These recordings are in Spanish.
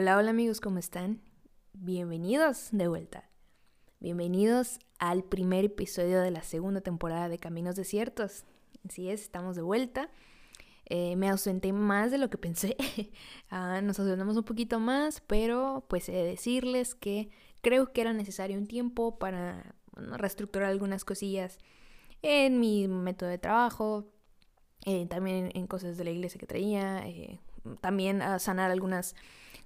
Hola, hola amigos, ¿cómo están? Bienvenidos de vuelta. Bienvenidos al primer episodio de la segunda temporada de Caminos Desiertos. Así es, estamos de vuelta. Eh, me ausenté más de lo que pensé. Ah, nos ausentamos un poquito más, pero pues he de decirles que creo que era necesario un tiempo para reestructurar algunas cosillas en mi método de trabajo, eh, también en cosas de la iglesia que traía, eh, también a sanar algunas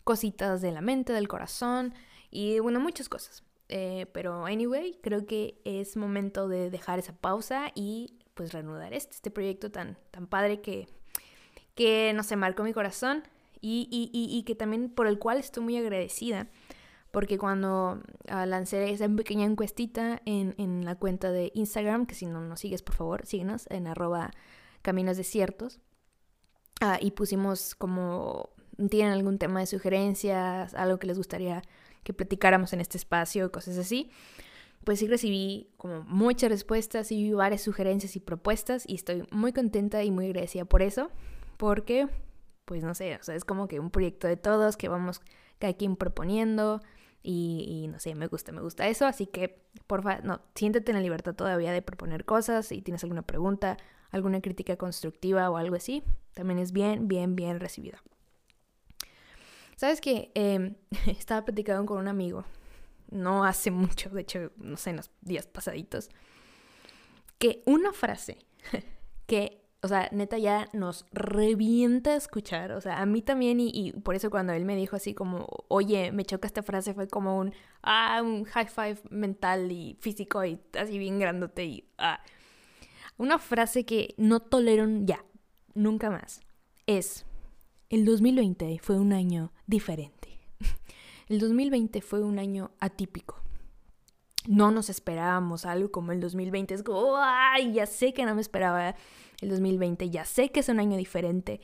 cositas de la mente, del corazón y bueno, muchas cosas. Eh, pero anyway, creo que es momento de dejar esa pausa y pues reanudar este, este proyecto tan, tan padre que, que, no marcó mi corazón y, y, y, que también por el cual estoy muy agradecida. Porque cuando uh, lancé esa pequeña encuestita en, en, la cuenta de Instagram, que si no nos sigues, por favor, síguenos en arroba caminos desiertos. Uh, y pusimos como tienen algún tema de sugerencias, algo que les gustaría que platicáramos en este espacio, cosas así, pues sí recibí como muchas respuestas y varias sugerencias y propuestas y estoy muy contenta y muy agradecida por eso, porque, pues no sé, o sea, es como que un proyecto de todos que vamos cada quien proponiendo y, no sé, me gusta, me gusta eso, así que porfa, no, siéntete en la libertad todavía de proponer cosas, si tienes alguna pregunta, alguna crítica constructiva o algo así, también es bien, bien, bien recibida. ¿Sabes qué? Em, estaba platicando con un amigo, no hace mucho, de hecho, no sé, en los días pasaditos, que una frase que, o sea, neta ya nos revienta escuchar, o sea, a mí también y, por eso cuando él me dijo así como, oye, me choca esta frase, fue como un, ah, un high five mental y físico y así bien grandote y, ah. Una frase que no tolero ya, nunca más, es, el 2020 fue un año diferente. El 2020 fue un año atípico. No nos esperábamos algo como el 2020. Es como, ¡ay! Ya sé que no me esperaba el 2020. Ya sé que es un año diferente.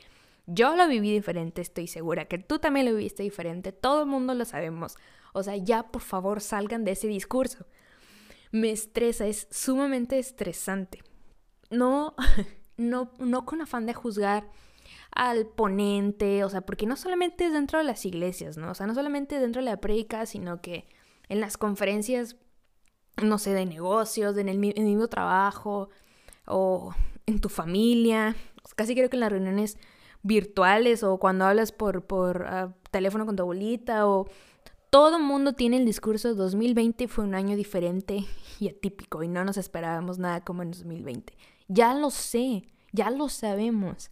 Yo lo viví diferente, estoy segura. Que tú también lo viviste diferente. Todo el mundo lo sabemos. O sea, ya por favor salgan de ese discurso. Me estresa, es sumamente estresante. No, no, no con afán de juzgar al ponente, o sea, porque no solamente es dentro de las iglesias, ¿no? O sea, no solamente dentro de la prédica, sino que en las conferencias, no sé, de negocios, en el, mismo trabajo o en tu familia, casi creo que en las reuniones virtuales o cuando hablas por, por ah, teléfono con tu abuelita o todo mundo tiene el discurso 2020 fue un año diferente y atípico y no nos esperábamos nada como en 2020. Ya lo sé, ya lo sabemos.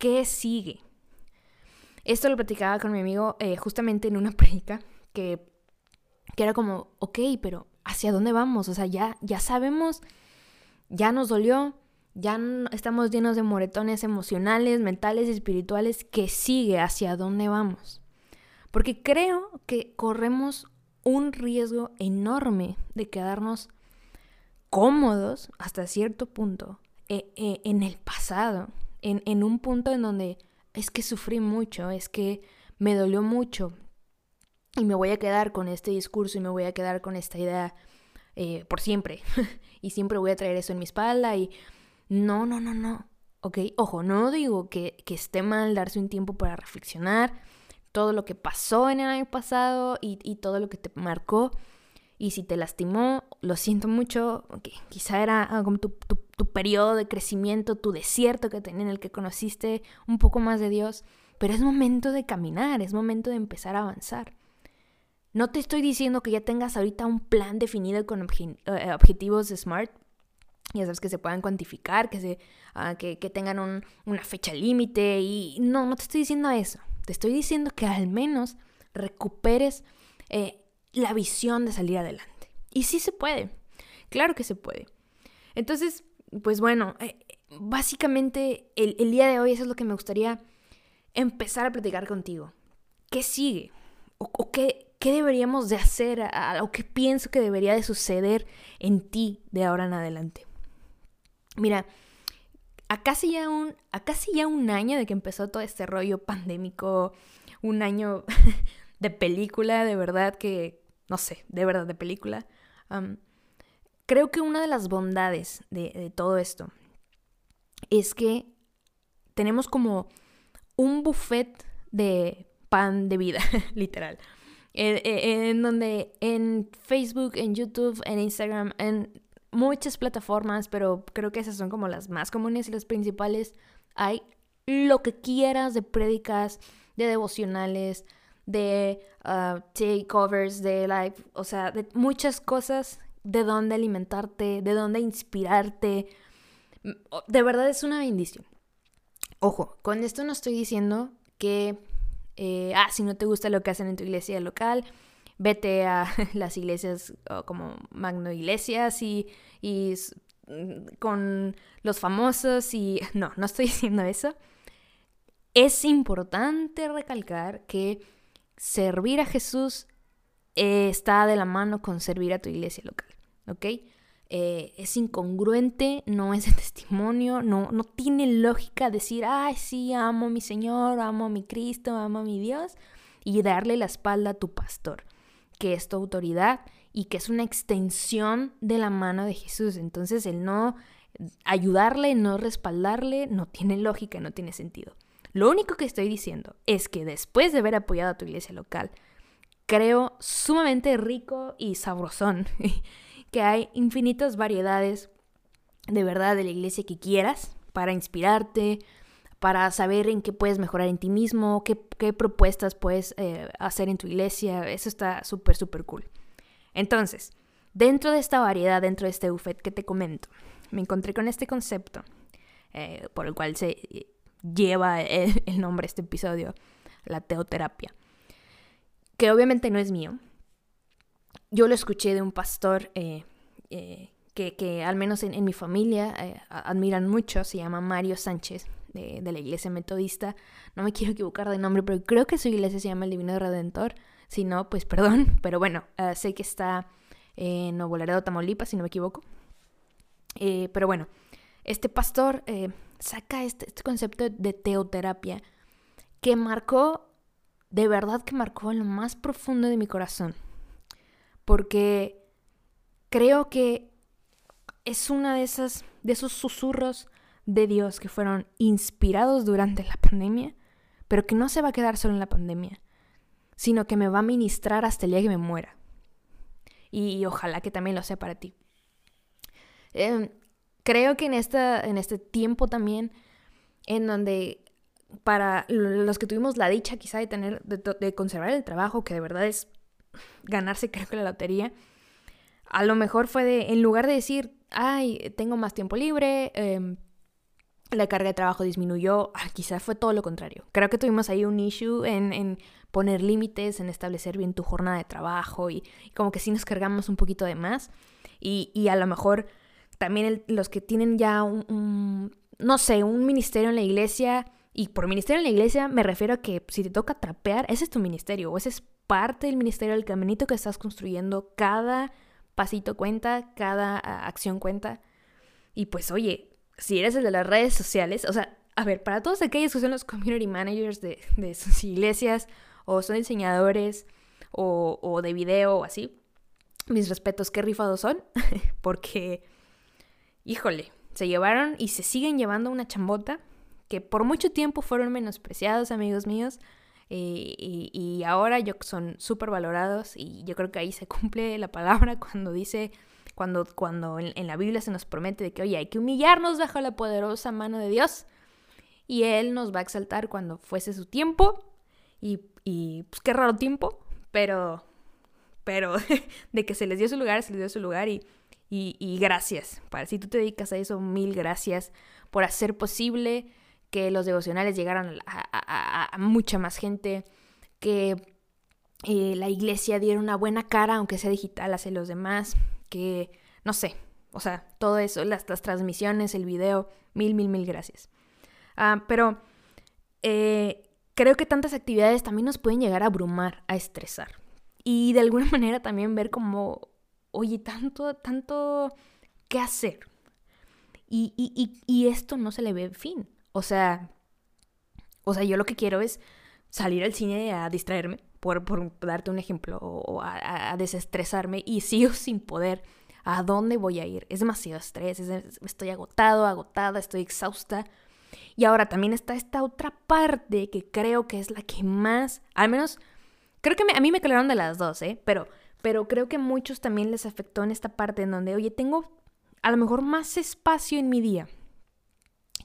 ¿Qué sigue? Esto lo platicaba con mi amigo eh, justamente en una predica que, que era como, ok, pero ¿hacia dónde vamos? O sea, ya, ya sabemos, ya nos dolió, ya estamos llenos de moretones emocionales, mentales y espirituales. ¿Qué sigue? ¿Hacia dónde vamos? Porque creo que corremos un riesgo enorme de quedarnos cómodos hasta cierto punto eh, eh, en el pasado en, un punto en donde es que sufrí mucho, es que me dolió mucho y me voy a quedar con este discurso y me voy a quedar con esta idea eh, por siempre y siempre voy a traer eso en mi espalda y no, no, no, no. Ok, ojo, no digo que, que esté mal darse un tiempo para reflexionar todo lo que pasó en el año pasado y, y todo lo que te marcó. Y si te lastimó, lo siento mucho, okay, quizá era como tu, tu tu periodo de crecimiento, tu desierto que en el que conociste un poco más de Dios, pero es momento de caminar, es momento de empezar a avanzar. No te estoy diciendo que ya tengas ahorita un plan definido con eh, objetivos SMART, ya sabes que se puedan cuantificar, que, se, ah, que, tengan una fecha límite y no, no te estoy diciendo eso. Te estoy diciendo que al menos recuperes eh, la visión de salir adelante. Y sí se puede, claro que se puede. Entonces, pues bueno, eh, básicamente el, día de hoy eso es lo que me gustaría empezar a platicar contigo. ¿Qué sigue? ¿O, qué, qué, deberíamos de hacer? ¿O qué pienso que debería de suceder en ti de ahora en adelante? Mira, a casi ya un, a casi ya un año de que empezó todo este rollo pandémico, un año de película, de verdad que, no sé, de verdad de película. Creo que una de las bondades de, todo esto es que tenemos como un buffet de pan de vida, literal. En, donde en Facebook, en YouTube, en Instagram, en muchas plataformas, pero creo que esas son como las más comunes y las principales, hay lo que quieras de prédicas, de devocionales, de uh, takeovers, de live, o sea, de muchas cosas de dónde alimentarte, de dónde inspirarte. Mm, de verdad es una bendición. Ojo, con esto no estoy diciendo que, eh, ah, si no te gusta lo que hacen en tu iglesia local, vete a las iglesias como magno iglesias y, y mm, con los famosos y no, no estoy diciendo eso. Es importante recalcar que servir a Jesús eh, está de la mano con servir a tu iglesia local, ¿ok? Eh, es incongruente, no es de testimonio, no, no tiene lógica decir, ay, sí, amo a mi Señor, amo a mi Cristo, amo a mi Dios, y darle la espalda a tu pastor, que es tu autoridad y que es una extensión de la mano de Jesús. Entonces, el no ayudarle, no respaldarle, no tiene lógica, no tiene sentido. Lo único que estoy diciendo es que después de haber apoyado a tu iglesia local, creo sumamente rico y sabrosón, que hay infinitas variedades de verdad de la iglesia que quieras para inspirarte, para saber en qué puedes mejorar en ti mismo, qué, propuestas puedes eh, hacer en tu iglesia. Eso está súper, súper cool. Entonces, dentro de esta variedad, dentro de este buffet que te comento, me encontré con este concepto, eh, por el cual se eh, lleva el, el nombre de este episodio, la teoterapia que obviamente no es mío. Yo lo escuché de un pastor eh, eh, que, al menos en, mi familia eh, admiran mucho, se llama Mario Sánchez, de, la iglesia metodista. No me quiero equivocar de nombre, pero creo que su iglesia se llama el Divino Redentor. Si no, pues perdón, pero bueno, sé que está en Nuevo Laredo, Tamaulipas, si no me equivoco. pero bueno, este pastor saca este, este concepto de teoterapia que marcó de verdad que marcó lo más profundo de mi corazón. Porque creo que es una de esas de esos susurros de Dios que fueron inspirados durante la pandemia, pero que no se va a quedar solo en la pandemia, sino que me va a ministrar hasta el día que me muera. Y, ojalá que también lo sea para ti. Em, creo que en, esta, en este tiempo también, en donde para los que tuvimos la dicha quizá de tener, de, conservar el trabajo, que de verdad es ganarse creo que la lotería, a lo mejor fue de, en lugar de decir, ay, tengo más tiempo libre, em, la carga de trabajo disminuyó, ah, quizá fue todo lo contrario. Creo que tuvimos ahí un issue en, poner límites, en establecer bien tu jornada de trabajo y, como que sí nos cargamos un poquito de más. Y, a lo mejor también los que tienen ya un, no sé, un ministerio en la iglesia, y por ministerio en la iglesia me refiero a que si te toca trapear, ese es tu ministerio, o ese es parte del ministerio, del caminito que estás construyendo. Cada pasito cuenta, cada acción cuenta. Y pues oye, si eres el de las redes sociales, o sea, a ver, para todos aquellos que son los community managers de, sus iglesias, o son diseñadores, o, o de video, o así, mis respetos, qué rifados son, porque, híjole, se llevaron y se siguen llevando una chambota que por mucho tiempo fueron menospreciados, amigos míos, eh, y, ahora yo, son súper valorados y yo creo que ahí se cumple la palabra cuando dice, cuando, cuando en, la Biblia se nos promete de que, oye, hay que humillarnos bajo la poderosa mano de Dios y Él nos va a exaltar cuando fuese su tiempo y, y pues qué raro tiempo, pero, pero de que se les dio su lugar, se les dio su lugar y, y, y gracias. Para si tú te dedicas a eso, mil gracias por hacer posible que los devocionales llegaran a, mucha más gente, que eh, la iglesia diera una buena cara, aunque sea digital, hacia los demás, que, no sé, o sea, todo eso, las, transmisiones, el video, mil, mil, mil gracias. Ah, pero eh, creo que tantas actividades también nos pueden llegar a abrumar, a estresar. Y de alguna manera también ver como, oye, tanto, tanto qué hacer. Y, y, y esto no se le ve fin. O sea, o sea, yo lo que quiero es salir al cine a distraerme, por, darte un ejemplo, o a, desestresarme y sigo sin poder. ¿A dónde voy a ir? Es demasiado estrés, estoy agotado, agotada, estoy exhausta. Y ahora también está esta otra parte que creo que es la que más, al menos, creo que a mí me calaron de las dos, ¿eh? Pero, pero creo que a muchos también les afectó en esta parte en donde, oye, tengo a lo mejor más espacio en mi día.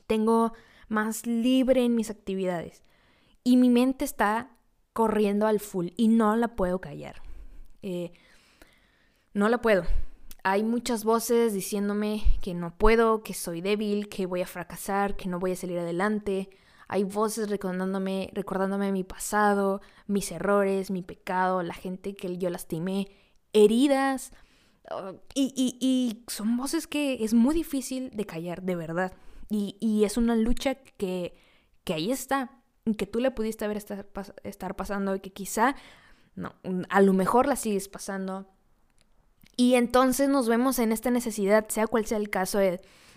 Tengo más libre en mis actividades. Y mi mente está corriendo al full y no la puedo callar. Eh, no la puedo. Hay muchas voces diciéndome que no puedo, que soy débil, que voy a fracasar, que no voy a salir adelante. Hay voces recordándome, recordándome mi pasado, mis errores, mi pecado, la gente que yo lastimé, heridas. Uh, y, son voces que es muy difícil de callar, de verdad. Y, es una lucha que, que ahí está, que tú le pudiste haber estar, estar pasando y que quizá, no, a lo mejor la sigues pasando y entonces nos vemos en esta necesidad, sea cual sea el caso,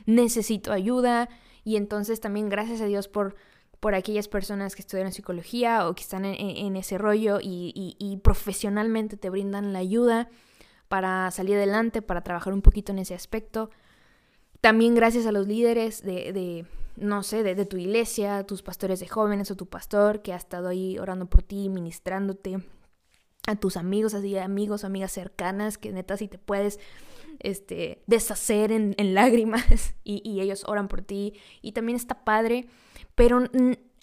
necesito ayuda. Y entonces también gracias a Dios por, por aquellas personas que estudian psicología o que están en, ese rollo y, profesionalmente te brindan la ayuda para salir adelante, para trabajar un poquito en ese aspecto. También gracias a los líderes de, de no sé, de, tu iglesia, tus pastores de jóvenes o tu pastor que ha estado ahí orando por ti, ministrándote, a tus amigos, así amigos, amigas cercanas, que neta si te puedes este, deshacer en, lágrimas y, ellos oran por ti y también está padre, pero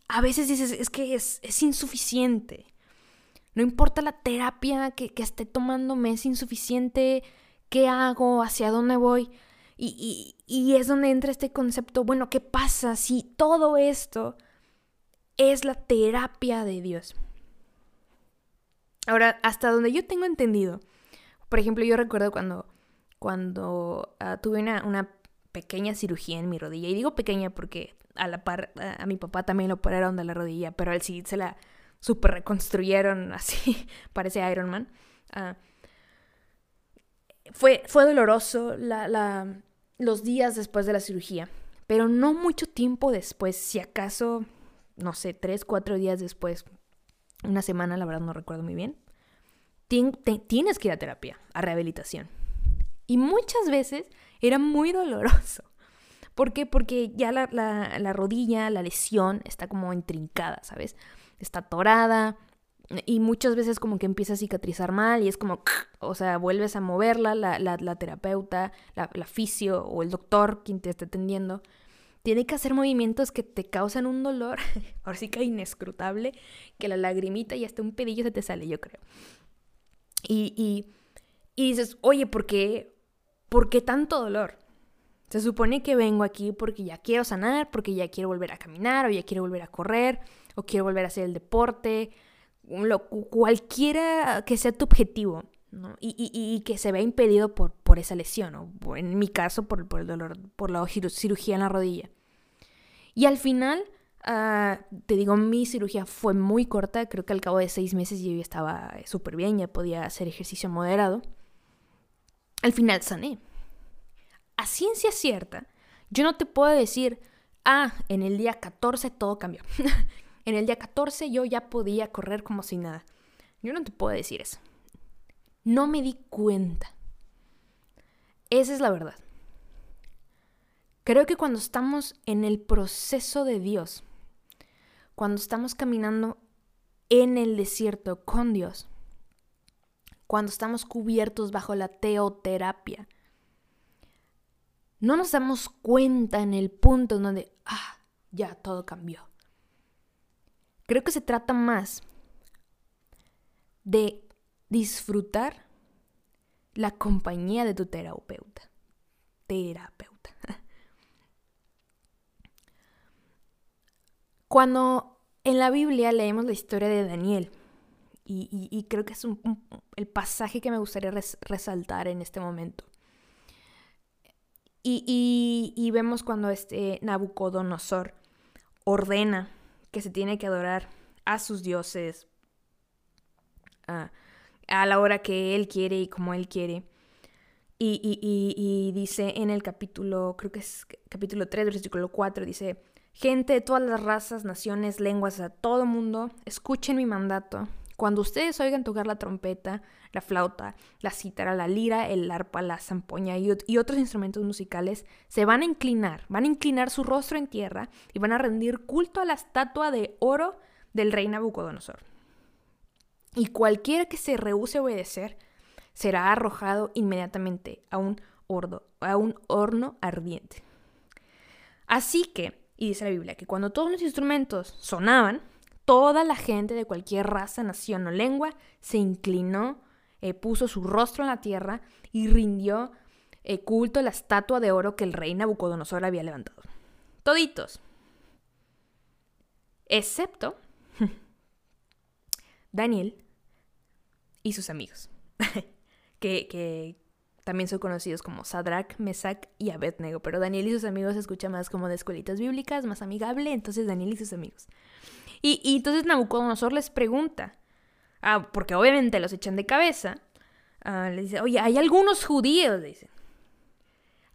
a veces dices, es que es, insuficiente. No importa la terapia que, esté tomándome, es insuficiente. ¿Qué hago? ¿Hacia dónde voy? Y, y es donde entra este concepto, bueno, ¿qué pasa si todo esto es la terapia de Dios? Ahora, hasta donde yo tengo entendido, por ejemplo, yo recuerdo cuando, cuando ah, tuve una, pequeña cirugía en mi rodilla, y digo pequeña porque a la par a, mi papá también lo operaron de la rodilla, pero él sí se la super reconstruyeron así, parece Iron Man. Ah, fue, fue doloroso la, los días después de la cirugía, pero no mucho tiempo después, si acaso, no sé, tres, cuatro días después, una semana, la verdad no recuerdo muy bien, tienes que ir a terapia, a rehabilitación. Y muchas veces era muy doloroso. ¿Por qué? Porque ya la, la, rodilla, la lesión está como intrincada, ¿sabes? Está atorada y muchas veces como que empieza a cicatrizar mal y es como, o sea, vuelves a moverla, la, la terapeuta, la, fisio o el doctor, quien te esté atendiendo, tiene que hacer movimientos que te causan un dolor, ahora sí que inescrutable, que la lagrimita y hasta un pedillo se te sale, yo creo. Y, dices, oye, ¿por qué, ¿por qué tanto dolor? Se supone que vengo aquí porque ya quiero sanar, porque ya quiero volver a caminar, o ya quiero volver a correr, o quiero volver a hacer el deporte, lo, cualquiera que sea tu objetivo, ¿no? y, que se vea impedido por, por esa lesión, o en mi caso por, por el dolor, por la cirugía en la rodilla. Y al final, ah, te digo, mi cirugía fue muy corta, creo que al cabo de seis meses yo ya estaba súper bien, ya podía hacer ejercicio moderado. Al final sané. A ciencia cierta, yo no te puedo decir, ah, en el día 14 todo cambió. en el día 14 yo ya podía correr como si nada. Yo no te puedo decir eso. No me di cuenta. Esa es la verdad. Creo que cuando estamos en el proceso de Dios, cuando estamos caminando en el desierto con Dios, cuando estamos cubiertos bajo la teoterapia, no nos damos cuenta en el punto donde, ah, ya todo cambió. Creo que se trata más de disfrutar la compañía de tu terapeuta. Terapeuta. Cuando en la Biblia leemos la historia de Daniel, y, creo que es el pasaje que me gustaría resaltar en este momento. Y, vemos cuando este Nabucodonosor ordena que se tiene que adorar a sus dioses a la hora que él quiere y como él quiere. Y, dice en el capítulo, creo que es capítulo 3, versículo 4, dice, Gente de todas las razas, naciones, lenguas, a todo mundo, escuchen mi mandato. Cuando ustedes oigan tocar la trompeta, la flauta, la cítara, la lira, el arpa, la zampoña y, otros instrumentos musicales, se van a inclinar, van a inclinar su rostro en tierra y van a rendir culto a la estatua de oro del rey Nabucodonosor. Y cualquiera que se rehúse a obedecer será arrojado inmediatamente a un, a un horno ardiente. Así que, y dice la Biblia, que cuando todos los instrumentos sonaban, toda la gente de cualquier raza, nación o lengua se inclinó, eh, puso su rostro en la tierra y rindió eh, culto a la estatua de oro que el rey Nabucodonosor había levantado. Toditos. Excepto Daniel y sus amigos, que, que, también son conocidos como Sadrach, Mesach y Abednego, pero Daniel y sus amigos se escucha más como de escuelitas bíblicas, más amigable, entonces Daniel y sus amigos. Y, y entonces Nabucodonosor les pregunta, ah, porque obviamente los echan de cabeza, ah, le dice, oye, hay algunos judíos, dice,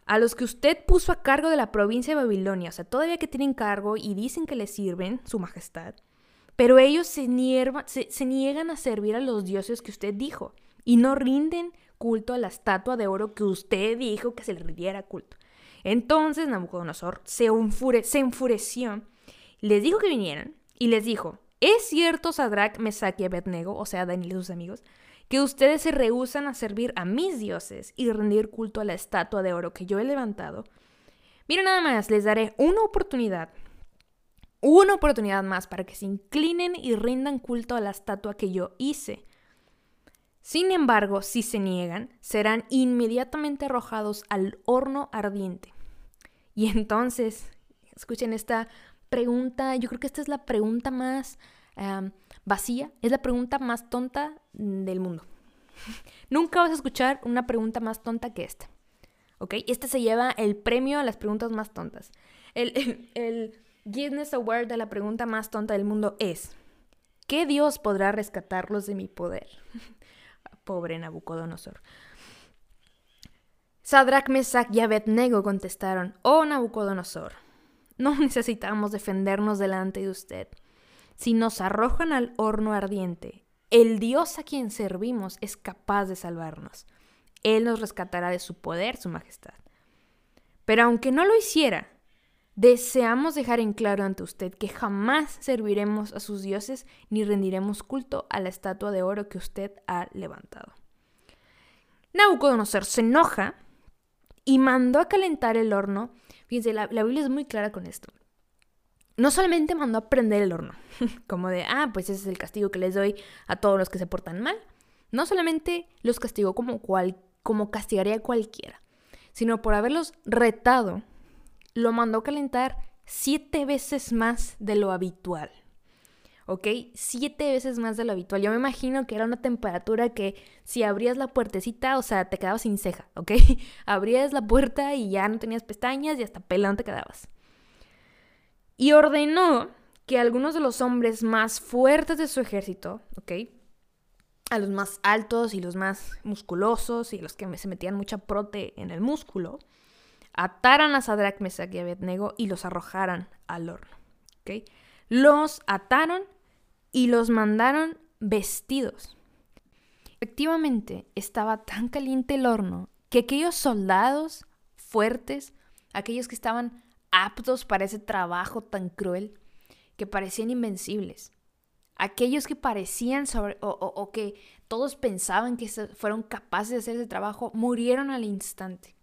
a los que usted puso a cargo de la provincia de Babilonia, o sea, todavía que tienen cargo y dicen que le sirven, su majestad, pero ellos se, se, se niegan a servir a los dioses que usted dijo y no rinden culto a la estatua de oro que usted dijo que se le rindiera culto. Entonces Nabucodonosor se, se enfureció, les dijo que vinieran y les dijo, ¿es cierto Sadrach, Mesach y Abednego, o sea, Daniel y sus amigos, que ustedes se rehusan a servir a mis dioses y rendir culto a la estatua de oro que yo he levantado? Miren nada más, les daré una oportunidad, una oportunidad más para que se inclinen y rindan culto a la estatua que yo hice. Sin embargo, si se niegan, serán inmediatamente arrojados al horno ardiente. Y entonces, escuchen esta pregunta, yo creo que esta es la pregunta más vacía, es la pregunta más tonta del mundo. Nunca vas a escuchar una pregunta más tonta que esta. ¿Ok? Este se lleva el premio a las preguntas más tontas. El, el, el Guinness Award de la pregunta más tonta del mundo es, ¿qué Dios podrá rescatarlos de mi poder? pobre Nabucodonosor. Sadrach, Mesach y Abednego contestaron, Oh Nabucodonosor, no necesitamos defendernos delante de usted. Si nos arrojan al horno ardiente, el Dios a quien servimos es capaz de salvarnos. Él nos rescatará de su poder, su majestad. Pero aunque no lo hiciera, deseamos dejar en claro ante usted que jamás serviremos a sus dioses ni rendiremos culto a la estatua de oro que usted ha levantado. Nabucodonosor se enoja y mandó a calentar el horno. Fíjense, la, Biblia es muy clara con esto. No solamente mandó a prender el horno, como de, ah, pues ese es el castigo que les doy a todos los que se portan mal. No solamente los castigó como, cual, como castigaría a cualquiera, sino por haberlos retado lo mandó a calentar siete veces más de lo habitual. ¿Ok? Siete veces más de lo habitual. Yo me imagino que era una temperatura que si abrías la puertecita, o sea, te quedabas sin ceja, ¿ok? abrías la puerta y ya no tenías pestañas y hasta pelón te quedabas. Y ordenó que algunos de los hombres más fuertes de su ejército, ¿ok? A los más altos y los más musculosos y los que se metían mucha prote en el músculo, ataran a Sadrach, Mesach y Abednego y los arrojaran al horno. Los ataron y los mandaron vestidos. Efectivamente, estaba tan caliente el horno que aquellos soldados fuertes, aquellos que estaban aptos para ese trabajo tan cruel, que parecían invencibles, aquellos que parecían sobre, o, o que todos pensaban que fueron capaces de hacer ese trabajo, murieron al instante.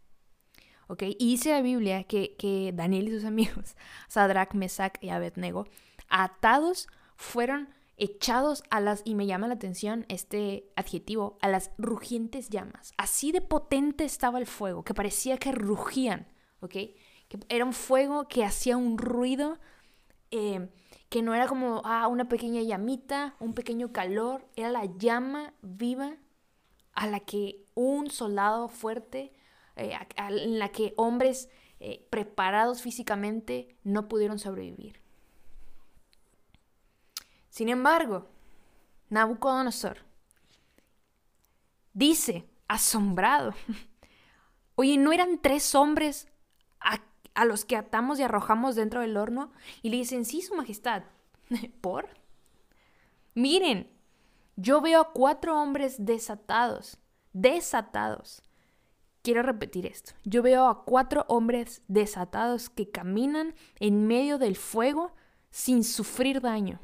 Y dice la Biblia que, Daniel y sus amigos, Sadrach, Mesach y Abednego, atados fueron echados a las, y me llama la atención este adjetivo, a las rugientes llamas. Así de potente estaba el fuego, que parecía que rugían, ¿ok? Que era un fuego que hacía un ruido, eh, que no era como ah, una pequeña llamita, un pequeño calor, era la llama viva a la que un soldado fuerte eh, en la que hombres eh, preparados físicamente no pudieron sobrevivir. Sin embargo, Nabucodonosor dice, asombrado, oye, ¿no eran tres hombres a, a los que atamos y arrojamos dentro del horno? Y le dicen, sí, Su Majestad, ¿por? Miren, Yo veo a cuatro hombres desatados, desatados. Quiero repetir esto. Yo veo a cuatro hombres desatados que caminan en medio del fuego sin sufrir daño.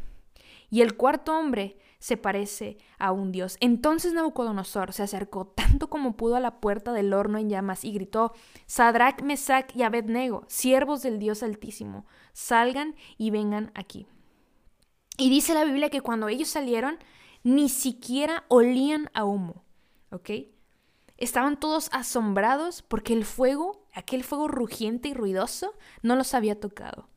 Y el cuarto hombre se parece a un dios. Entonces Nabucodonosor se acercó tanto como pudo a la puerta del horno en llamas y gritó, Sadrach, Mesach y Abednego, siervos del Dios Altísimo, salgan y vengan aquí. Y dice la Biblia que cuando ellos salieron, ni siquiera olían a humo, ¿ok? Estaban todos asombrados porque el fuego, aquel fuego rugiente y ruidoso, no los había tocado.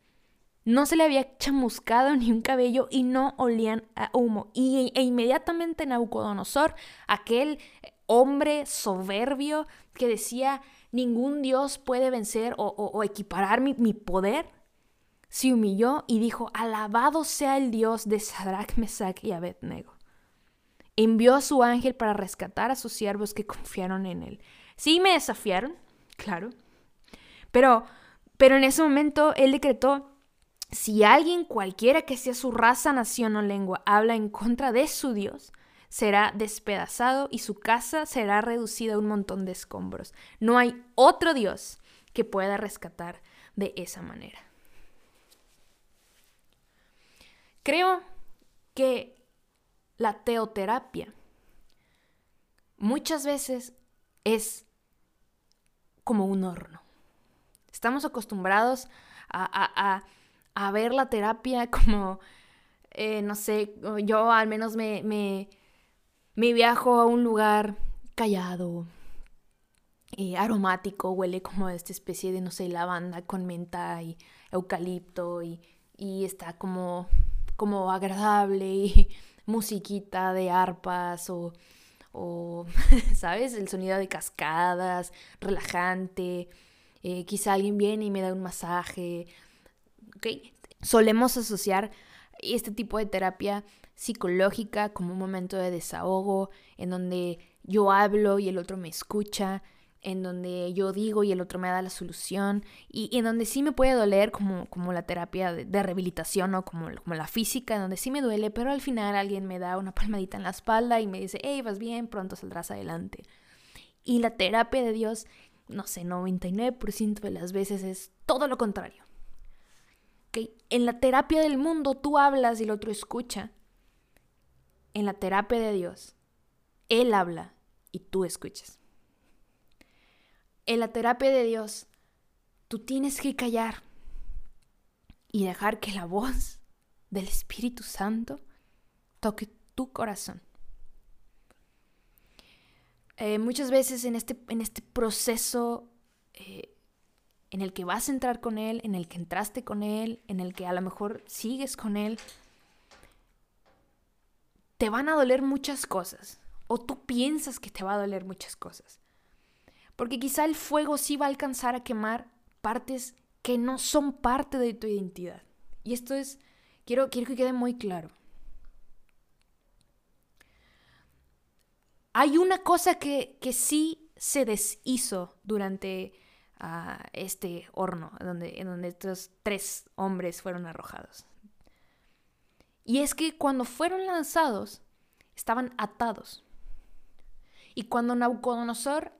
No se le había chamuscado ni un cabello y no olían a humo. Y, e inmediatamente Nabucodonosor, aquel hombre soberbio que decía, ningún dios puede vencer o, equiparar mi, mi, poder, se humilló y dijo, alabado sea el Dios de Sadrach, Mesach y Abednego. Envió a su ángel para rescatar a sus siervos que confiaron en él. Sí me desafiaron, claro, pero, pero en ese momento él decretó si alguien, cualquiera que sea su raza, nación o lengua, habla en contra de su Dios, será despedazado y su casa será reducida a un montón de escombros. No hay otro Dios que pueda rescatar de esa manera. Creo que la teoterapia muchas veces es como un horno. Estamos acostumbrados a, a ver la terapia como, eh, no sé, yo al menos me, me, viajo a un lugar callado, eh, aromático, huele como esta especie de, no sé, lavanda con menta y eucalipto y, está como, como agradable y musiquita de arpas o, o ¿sabes? El sonido de cascadas, relajante. Eh, quizá alguien viene y me da un masaje. Solemos asociar este tipo de terapia psicológica como un momento de desahogo, en donde yo hablo y el otro me escucha, en donde yo digo y el otro me da la solución, y, en donde sí me puede doler como, como la terapia de, rehabilitación o como, como, la física, en donde sí me duele, pero al final alguien me da una palmadita en la espalda y me dice, hey, vas bien, pronto saldrás adelante. Y la terapia de Dios, no sé, 99% de las veces es todo lo contrario. En la terapia del mundo tú hablas y el otro escucha. En la terapia de Dios, Él habla y tú escuchas. En la terapia de Dios, tú tienes que callar y dejar que la voz del Espíritu Santo toque tu corazón. Eh, muchas veces en este, en este proceso eh, en el que vas a entrar con Él, en el que entraste con Él, en el que a lo mejor sigues con Él, te van a doler muchas cosas. O tú piensas que te va a doler muchas cosas. Porque quizá el fuego sí va a alcanzar a quemar partes que no son parte de tu identidad. Y esto es, quiero, quiero que quede muy claro. Hay una cosa que, que sí se deshizo durante a este horno donde, en donde estos tres hombres fueron arrojados. Y es que cuando fueron lanzados, estaban atados. Y cuando Nabucodonosor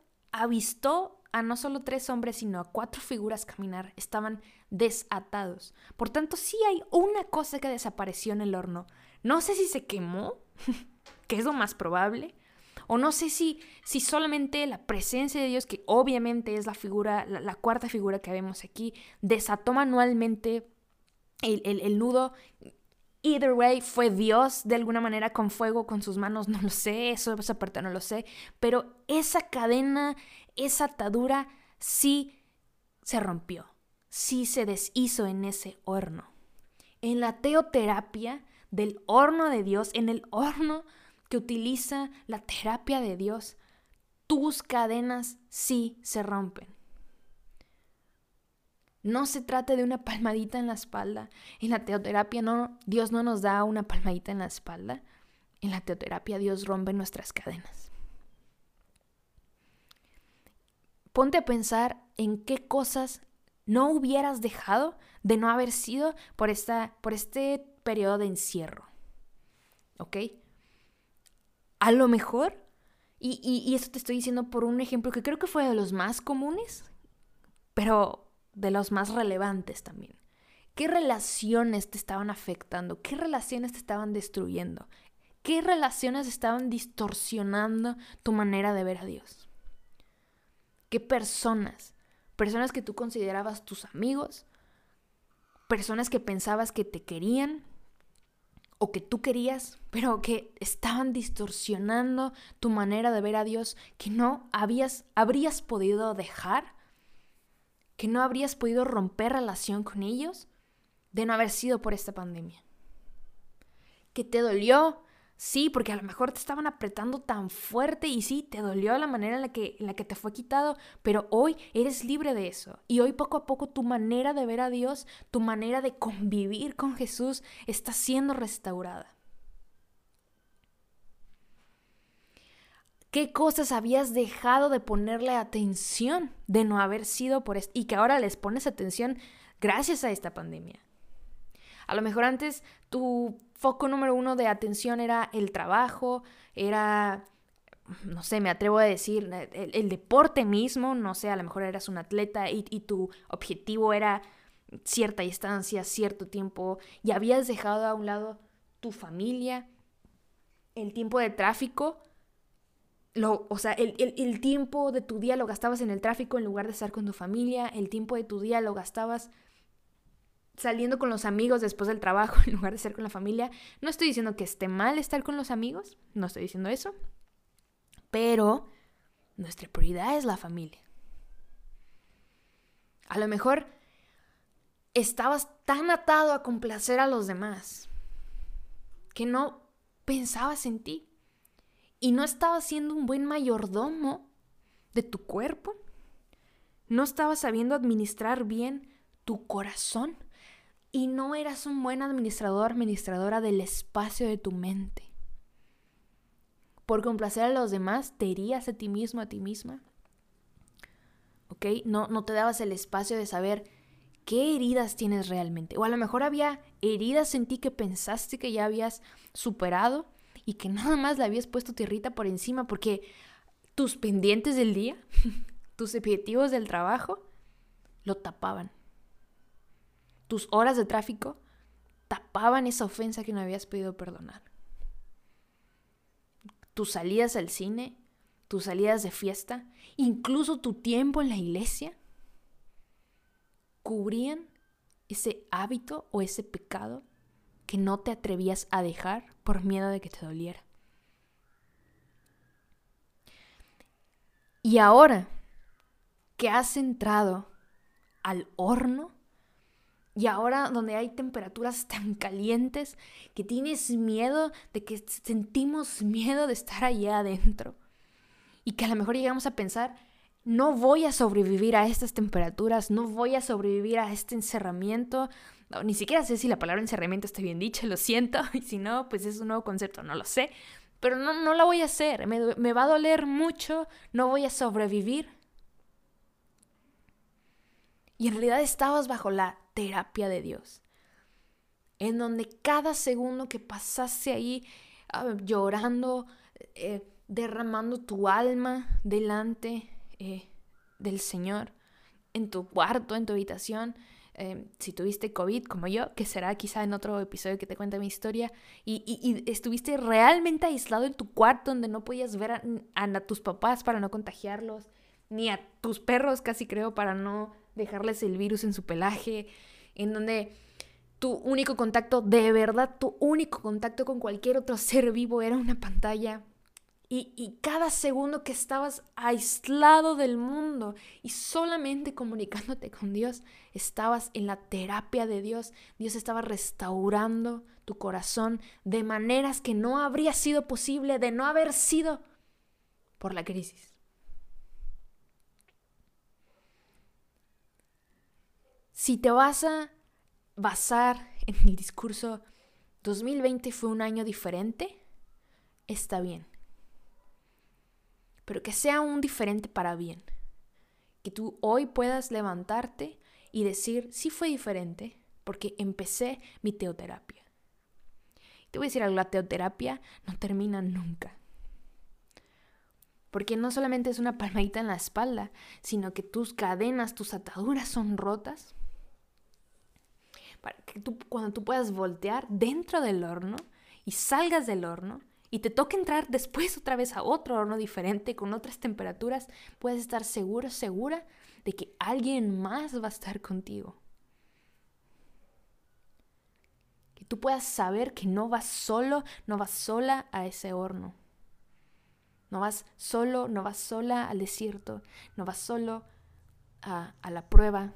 avistó a no solo tres hombres, sino a cuatro figuras caminar, estaban desatados. Por tanto, sí hay una cosa que desapareció en el horno. No sé si se quemó, que es lo más probable, o no sé si, si solamente la presencia de Dios, que obviamente es la figura, la, cuarta figura que vemos aquí, desató manualmente el, el, nudo. Either way, fue Dios de alguna manera con fuego, con sus manos, no lo sé, eso esa parte no lo sé, pero esa cadena, esa atadura sí se rompió, sí se deshizo en ese horno. En la teoterapia del horno de Dios, en el horno que utiliza la terapia de Dios, tus cadenas sí se rompen. No se trata de una palmadita en la espalda. En la teoterapia no, Dios no nos da una palmadita en la espalda. En la teoterapia Dios rompe nuestras cadenas. Ponte a pensar en qué cosas no hubieras dejado de no haber sido por, esta, por este periodo de encierro. ¿Ok? a lo mejor, y, y, y esto te estoy diciendo por un ejemplo que creo que fue de los más comunes, pero de los más relevantes también. ¿Qué relaciones te estaban afectando? ¿Qué relaciones te estaban destruyendo? ¿Qué relaciones estaban distorsionando tu manera de ver a Dios? ¿Qué personas? Personas que tú considerabas tus amigos, personas que pensabas que te querían o que tú querías, pero que estaban distorsionando tu manera de ver a Dios, que no habías, habrías podido dejar, que no habrías podido romper relación con ellos de no haber sido por esta pandemia. Que te dolió, Sí, porque a lo mejor te estaban apretando tan fuerte y sí, te dolió la manera en la, que, en la que te fue quitado, pero hoy eres libre de eso. Y hoy poco a poco tu manera de ver a Dios, tu manera de convivir con Jesús está siendo restaurada. ¿Qué cosas habías dejado de ponerle atención de no haber sido por esto y que ahora les pones atención gracias a esta pandemia? A lo mejor antes tu foco número uno de atención era el trabajo, era, no sé, me atrevo a decir, el, deporte mismo, no sé, a lo mejor eras un atleta y, y tu objetivo era cierta distancia, cierto tiempo, y habías dejado a un lado tu familia, el tiempo de tráfico, lo, o sea, el, el, el, tiempo de tu día lo gastabas en el tráfico en lugar de estar con tu familia, el tiempo de tu día lo gastabas saliendo con los amigos después del trabajo en lugar de estar con la familia. No estoy diciendo que esté mal estar con los amigos, no estoy diciendo eso, pero nuestra prioridad es la familia. A lo mejor estabas tan atado a complacer a los demás que no pensabas en ti y no estabas siendo un buen mayordomo de tu cuerpo. No estabas sabiendo administrar bien tu corazón y no eras un buen administrador, administradora del espacio de tu mente. Por complacer a los demás, te herías a ti mismo, a ti misma. ¿Ok? No, no te dabas el espacio de saber qué heridas tienes realmente. O a lo mejor había heridas en ti que pensaste que ya habías superado y que nada más le habías puesto tierrita por encima porque tus pendientes del día, tus objetivos del trabajo, lo tapaban tus horas de tráfico tapaban esa ofensa que no habías podido perdonar. Tus salidas al cine, tus salidas de fiesta, incluso tu tiempo en la iglesia, cubrían ese hábito o ese pecado que no te atrevías a dejar por miedo de que te doliera. Y ahora que has entrado al horno y ahora donde hay temperaturas tan calientes que tienes miedo de que sentimos miedo de estar allá adentro. Y que a lo mejor llegamos a pensar, no voy a sobrevivir a estas temperaturas, no voy a sobrevivir a este encerramiento. Ni siquiera sé si la palabra encerramiento está bien dicha, lo siento. Y si no, pues es un nuevo concepto, no lo sé. Pero no, no la voy a hacer, me, me va a doler mucho, no voy a sobrevivir. Y en realidad estabas bajo la terapia de Dios, en donde cada segundo que pasaste ahí ah, llorando, eh, derramando tu alma delante eh, del Señor, en tu cuarto, en tu habitación, eh, si tuviste COVID como yo, que será quizá en otro episodio que te cuente mi historia, y, estuviste realmente aislado en tu cuarto donde no podías ver a, a, tus papás para no contagiarlos, ni a tus perros casi creo para no dejarles el virus en su pelaje, en donde tu único contacto, de verdad, tu único contacto con cualquier otro ser vivo era una pantalla. Y, y, cada segundo que estabas aislado del mundo y solamente comunicándote con Dios, estabas en la terapia de Dios. Dios estaba restaurando tu corazón de maneras que no habría sido posible de no haber sido por la crisis. Si te vas a basar en el discurso 2020 fue un año diferente, está bien. Pero que sea un diferente para bien. Que tú hoy puedas levantarte y decir, sí fue diferente, porque empecé mi teoterapia. Te voy a decir algo, la teoterapia no termina nunca. Porque no solamente es una palmadita en la espalda, sino que tus cadenas, tus ataduras son rotas. Para que tú, cuando tú puedas voltear dentro del horno y salgas del horno y te toque entrar después otra vez a otro horno diferente con otras temperaturas, puedes estar seguro, segura de que alguien más va a estar contigo. Que tú puedas saber que no vas solo, no vas sola a ese horno. No vas solo, no vas sola al desierto, no vas solo a, a la prueba,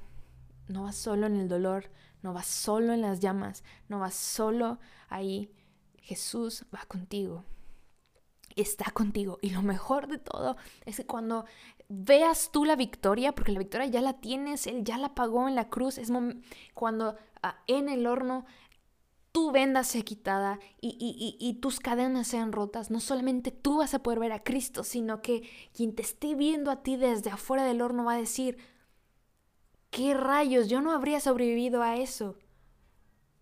no vas solo en el dolor, no vas solo en las llamas, no vas solo ahí Jesús va contigo. Está contigo. Y lo mejor de todo es que cuando veas tú la victoria, porque la victoria ya la tienes, Él ya la pagó en la cruz, es cuando ah, en el horno tu venda sea quitada y, y, tus cadenas sean rotas, no solamente tú vas a poder ver a Cristo, sino que quien te esté viendo a ti desde afuera del horno va a decir, ¿qué rayos? Yo no habría sobrevivido a eso.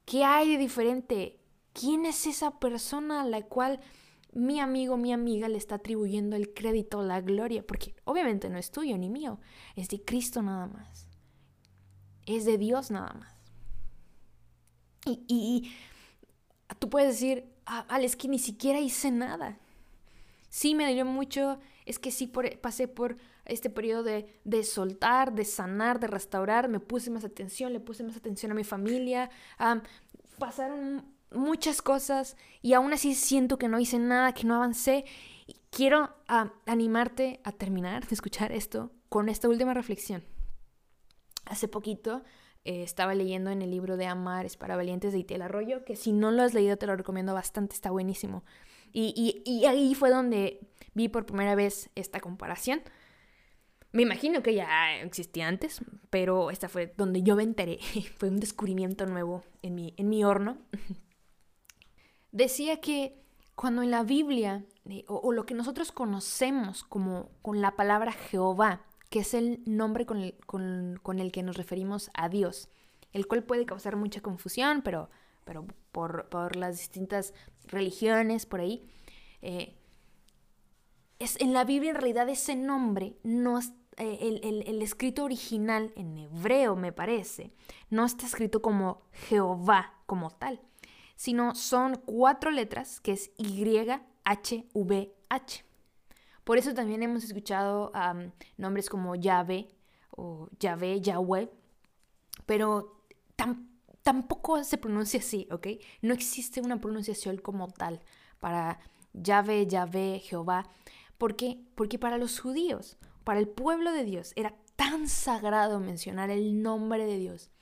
¿Qué hay de diferente? ¿Quién es esa persona a la cual mi amigo, mi amiga le está atribuyendo el crédito, la gloria? Porque obviamente no es tuyo ni mío, es de Cristo nada más. Es de Dios nada más. Y, tú puedes decir, ah, es que ni siquiera hice nada. Sí, me dio mucho, es que sí pasé por este periodo de, de, soltar, de sanar, de restaurar, me puse más atención, le puse más atención a mi familia, pasaron muchas cosas y aún así siento que no hice nada, que no avancé. quiero ah, animarte a terminar de escuchar esto con esta última reflexión. Hace poquito eh, estaba leyendo en el libro de Amar es para valientes de Itiel Arroyo, que si no lo has leído te lo recomiendo bastante, está buenísimo. Y, y ahí fue donde vi por primera vez esta comparación. Me imagino que ya existía antes, pero esta fue donde yo me enteré. fue un descubrimiento nuevo en mi, en mi horno. decía que cuando en la Biblia, eh, o, lo que nosotros conocemos como con la palabra Jehová, que es el nombre con el, con, el, que nos referimos a Dios, el cual puede causar mucha confusión, pero, pero por, por las distintas religiones por ahí, eh, es, en la Biblia en realidad ese nombre no el, el, el, escrito original en hebreo me parece, no está escrito como Jehová como tal, sino son cuatro letras, que es Y-H-V-H. Por eso también hemos escuchado nombres como Yahvé o Yahvé, Yahweh, pero tampoco se pronuncia así, ¿ok? No existe una pronunciación como tal para Yahvé, Yahvé, Jehová. ¿Por qué? Porque para los judíos, para el pueblo de Dios, era tan sagrado mencionar el nombre de Dios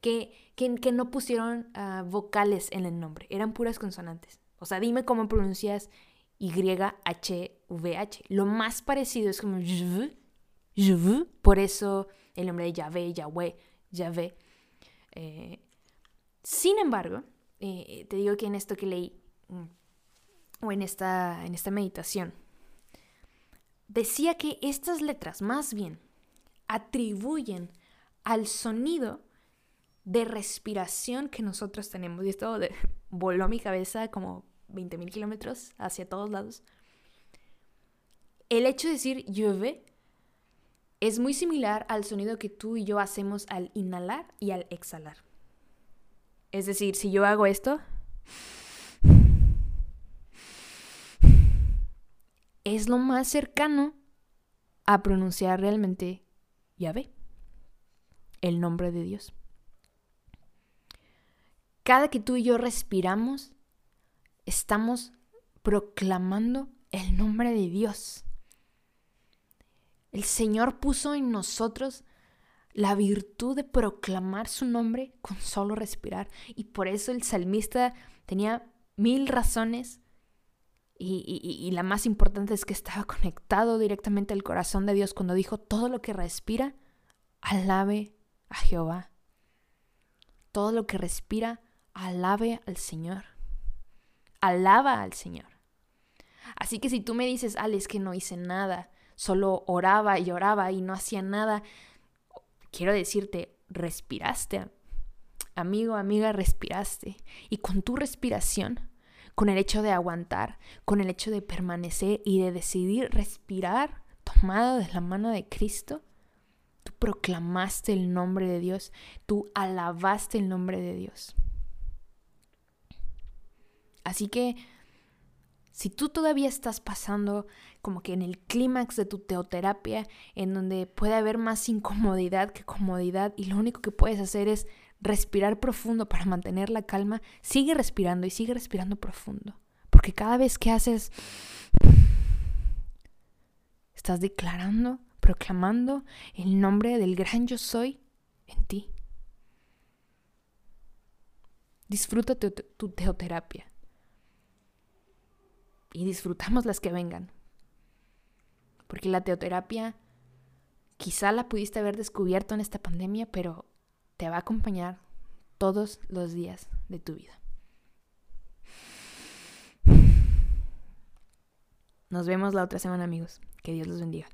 que, que, no pusieron ah, vocales en el nombre, eran puras consonantes. O sea, dime cómo pronuncias Y-H-V-H. Lo más parecido es como por eso el nombre de Yahvé, Yahweh, Yahvé. Eh, sin embargo, eh, te digo que en esto que leí, mm, o en esta, en esta meditación, decía que estas letras más bien atribuyen al sonido de respiración que nosotros tenemos. Y esto voló mi cabeza como 20.000 kilómetros hacia todos lados. El hecho de decir llueve es muy similar al sonido que tú y yo hacemos al inhalar y al exhalar. Es decir, si yo hago esto, es lo más cercano a pronunciar realmente Yahvé, el nombre de Dios. Cada que tú y yo respiramos, estamos proclamando el nombre de Dios. El Señor puso en nosotros la virtud de proclamar su nombre con solo respirar. Y por eso el salmista tenía mil razones y, la más importante es que estaba conectado directamente al corazón de Dios cuando dijo, todo lo que respira, alabe a Jehová. Todo lo que respira, alabe al Señor. Alaba al Señor. Así que si tú me dices, Alex, que no hice nada, solo oraba y oraba y no hacía nada, quiero decirte, respiraste. Amigo, amiga, respiraste. Y con tu respiración, con el hecho de aguantar, con el hecho de permanecer y de decidir respirar tomado de la mano de Cristo, tú proclamaste el nombre de Dios, tú alabaste el nombre de Dios. Así que si tú todavía estás pasando como que en el clímax de tu teoterapia, en donde puede haber más incomodidad que comodidad y lo único que puedes hacer es respirar profundo para mantener la calma, sigue respirando y sigue respirando profundo. Porque cada vez que haces, estás declarando, proclamando el nombre del gran yo soy en ti. Disfruta tu, teoterapia. Y disfrutamos las que vengan. Porque la teoterapia quizá la pudiste haber descubierto en esta pandemia, pero te va a acompañar todos los días de tu vida. Nos vemos la otra semana amigos. Que Dios los bendiga.